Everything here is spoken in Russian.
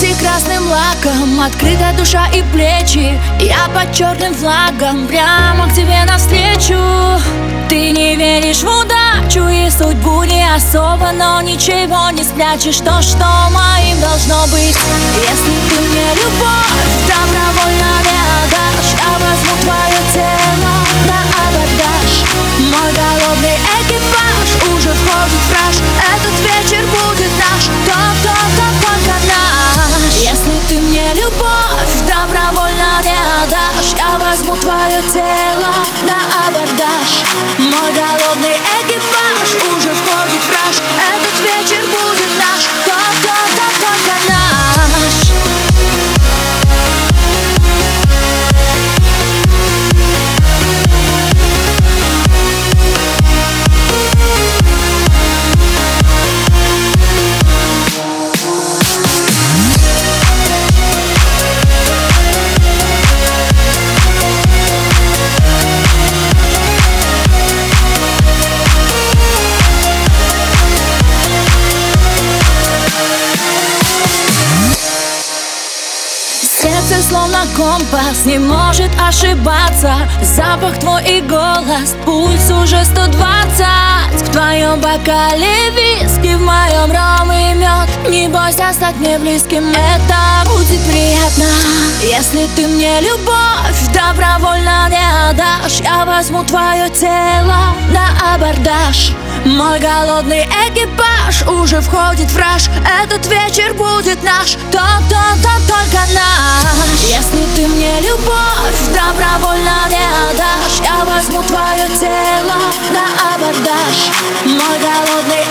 Ногти красным лаком, открыта душа и плечи. Я под черным флагом, прямо к тебе навстречу. Ты не веришь в удачу и судьбу не особо Но ничего не спрячешь, то, что моим должно быть. Если ты мне любовь тело на абордаж Сердце словно компас не может ошибаться. Запах твой и голос, пульс уже 120 В твоем бокале виски, в моем ром и мед. Не бойся стать мне близким, это будет приятно. Если ты мне любовь добровольно не отдашь. Я возьму твое тело на абордаж. Мой голодный экипаж уже входит в раж. Этот вечер будет наш, то-то-то на абордаж. Мой голодный